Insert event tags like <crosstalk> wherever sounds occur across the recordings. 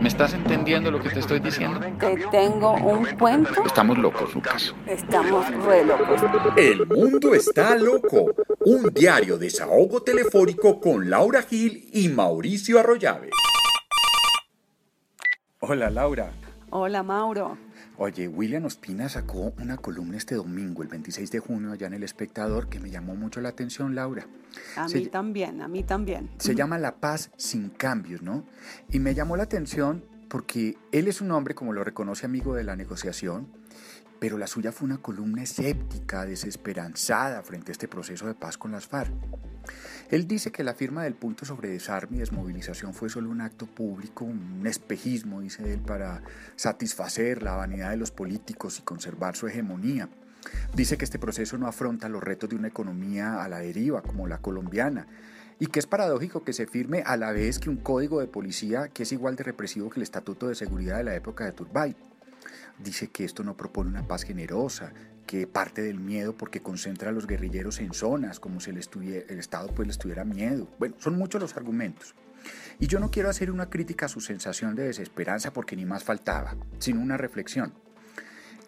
¿Me estás entendiendo lo que te estoy diciendo? Te tengo un cuento. Estamos locos, Lucas. Estamos re locos. El mundo está loco. Un diario desahogo telefónico con Laura Gil y Mauricio Arroyave. Hola Laura. Hola Mauro. Oye, William Ospina sacó una columna este domingo, el 26 de junio, allá en El Espectador, que me llamó mucho la atención, Laura. A mí también, a mí también. Se llama La paz sin cambios, ¿no? Y me llamó la atención porque él es un hombre, como lo reconoce amigo de la negociación, pero la suya fue una columna escéptica, desesperanzada frente a este proceso de paz con las FARC. Él dice que la firma del punto sobre desarme y desmovilización fue solo un acto público, un espejismo, dice él, para satisfacer la vanidad de los políticos y conservar su hegemonía. Dice que este proceso no afronta los retos de una economía a la deriva como la colombiana y que es paradójico que se firme a la vez que un código de policía que es igual de represivo que el Estatuto de Seguridad de la época de Turbay. Dice que esto no propone una paz generosa, que parte del miedo porque concentra a los guerrilleros en zonas, como si el, el Estado pues les tuviera miedo. Bueno, son muchos los argumentos. Y yo no quiero hacer una crítica a su sensación de desesperanza porque ni más faltaba, sino una reflexión.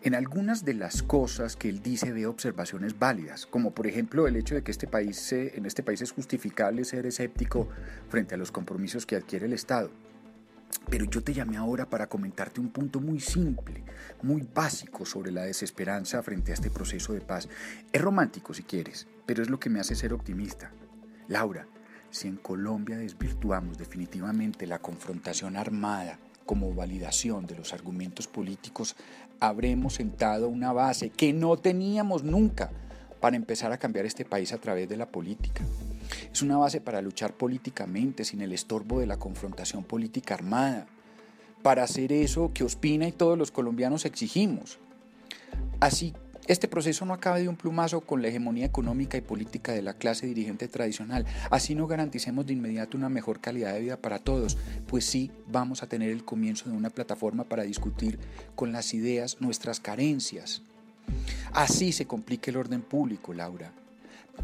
En algunas de las cosas que él dice ve observaciones válidas, como por ejemplo el hecho de que este país, en este país es justificable ser escéptico frente a los compromisos que adquiere el Estado. Pero yo te llamé ahora para comentarte un punto muy simple, muy básico sobre la desesperanza frente a este proceso de paz. Es romántico si quieres, pero es lo que me hace ser optimista. Laura, si en Colombia desvirtuamos definitivamente la confrontación armada como validación de los argumentos políticos, habremos sentado una base que no teníamos nunca para empezar a cambiar este país a través de la política. Es una base para luchar políticamente sin el estorbo de la confrontación política armada, para hacer eso que Ospina y todos los colombianos exigimos. Así, este proceso no acaba de un plumazo con la hegemonía económica y política de la clase dirigente tradicional. Así no garanticemos de inmediato una mejor calidad de vida para todos, pues sí vamos a tener el comienzo de una plataforma para discutir con las ideas nuestras carencias. Así se complica el orden público, Laura.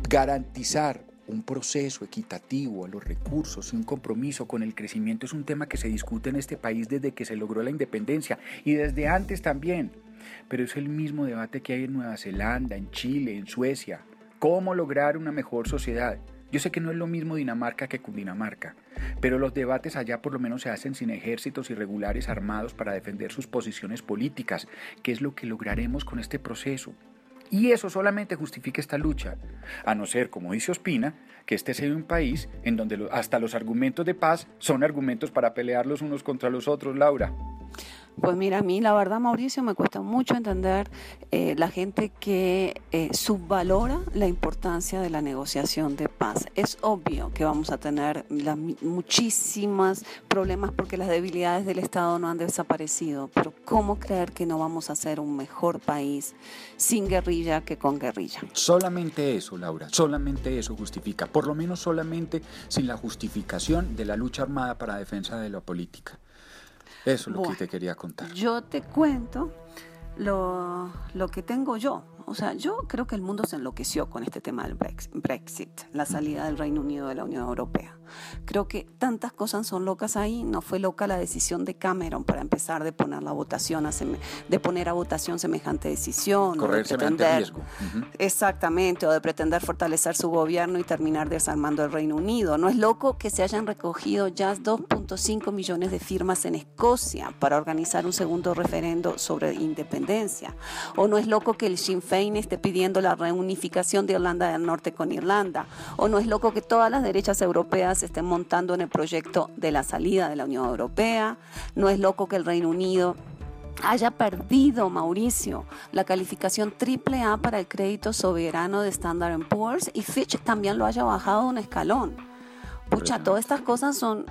Garantizar un proceso equitativo a los recursos y un compromiso con el crecimiento es un tema que se discute en este país desde que se logró la independencia y desde antes también. Pero es el mismo debate que hay en Nueva Zelanda, en Chile, en Suecia. ¿Cómo lograr una mejor sociedad? Yo sé que no es lo mismo Dinamarca que Cundinamarca, pero los debates allá por lo menos se hacen sin ejércitos irregulares armados para defender sus posiciones políticas, que es lo que lograremos con este proceso. Y eso solamente justifica esta lucha, a no ser, como dice Ospina, que este sea un país en donde hasta los argumentos de paz son argumentos para pelear los unos contra los otros, Laura. Pues mira, a mí la verdad, Mauricio, me cuesta mucho entender eh, la gente que eh, subvalora la importancia de la negociación de paz. Es obvio que vamos a tener muchísimos problemas porque las debilidades del Estado no han desaparecido, pero ¿cómo creer que no vamos a ser un mejor país sin guerrilla que con guerrilla? Solamente eso, Laura, solamente eso justifica, por lo menos solamente sin la justificación de la lucha armada para defensa de la política. Eso es lo que te quería contar. Yo te cuento lo, lo que tengo yo. O sea, yo creo que el mundo se enloqueció con este tema del Brexit, la salida del Reino Unido de la Unión Europea. Creo que tantas cosas son locas ahí. No fue loca la decisión de Cameron para empezar de poner la votación a de poner a votación semejante decisión. Correr de semejante riesgo. Exactamente, o de pretender fortalecer su gobierno y terminar desarmando el Reino Unido. No es loco que se hayan recogido ya 2.5 millones de firmas en Escocia para organizar un segundo referendo sobre independencia. O no es loco que el Sinn Féin esté pidiendo la reunificación de Irlanda del Norte con Irlanda. O no es loco que todas las derechas europeas estén montando en el proyecto de la salida de la Unión Europea. No es loco que el Reino Unido haya perdido, Mauricio, la calificación triple A para el crédito soberano de Standard Poor's y Fitch también lo haya bajado un escalón. Pucha, todas estas cosas son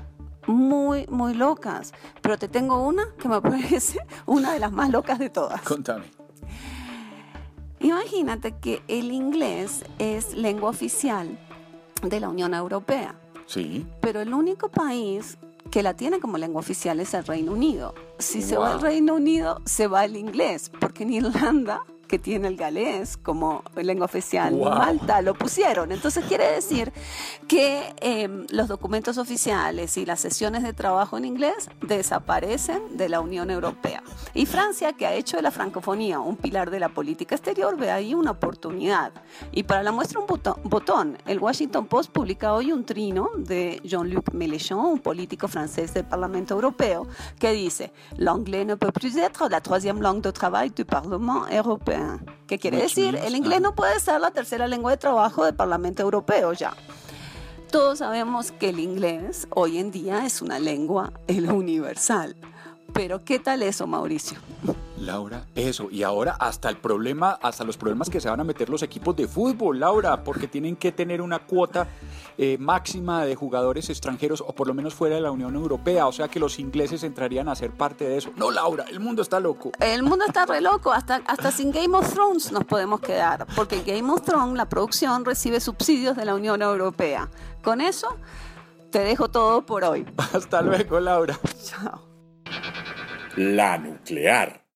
muy, muy locas, pero te tengo una que me <laughs> parece una de las más locas de todas. Contame. Imagínate que el inglés es lengua oficial de la Unión Europea. Sí. Pero el único país que la tiene como lengua oficial es el Reino Unido. Si se va el Reino Unido, se va el inglés, porque en Irlanda que tiene el galés como lengua oficial. Wow. Malta lo pusieron. Entonces quiere decir que eh, los documentos oficiales y las sesiones de trabajo en inglés desaparecen de la Unión Europea. Y Francia, que ha hecho de la francofonía un pilar de la política exterior, ve ahí una oportunidad. Y para la muestra un botón, el Washington Post publica hoy un trino de Jean-Luc Mélenchon, un político francés del Parlamento Europeo, que dice, l'anglais ne peut plus être la troisième langue de travail du Parlement européen. ¿Qué quiere decir? El inglés no puede ser la tercera lengua de trabajo del Parlamento Europeo ya. Todos sabemos que el inglés hoy en día es una lengua el universal. Pero ¿qué tal eso, Mauricio? Laura, eso. Y ahora hasta el problema, hasta los problemas que se van a meter los equipos de fútbol, Laura, porque tienen que tener una cuota eh, máxima de jugadores extranjeros o por lo menos fuera de la Unión Europea. O sea que los ingleses entrarían a ser parte de eso. No, Laura, el mundo está loco. El mundo está re loco, hasta, hasta sin Game of Thrones nos podemos quedar, porque Game of Thrones, la producción, recibe subsidios de la Unión Europea. Con eso, te dejo todo por hoy. <laughs> Hasta luego, Laura. Chao. La nuclear.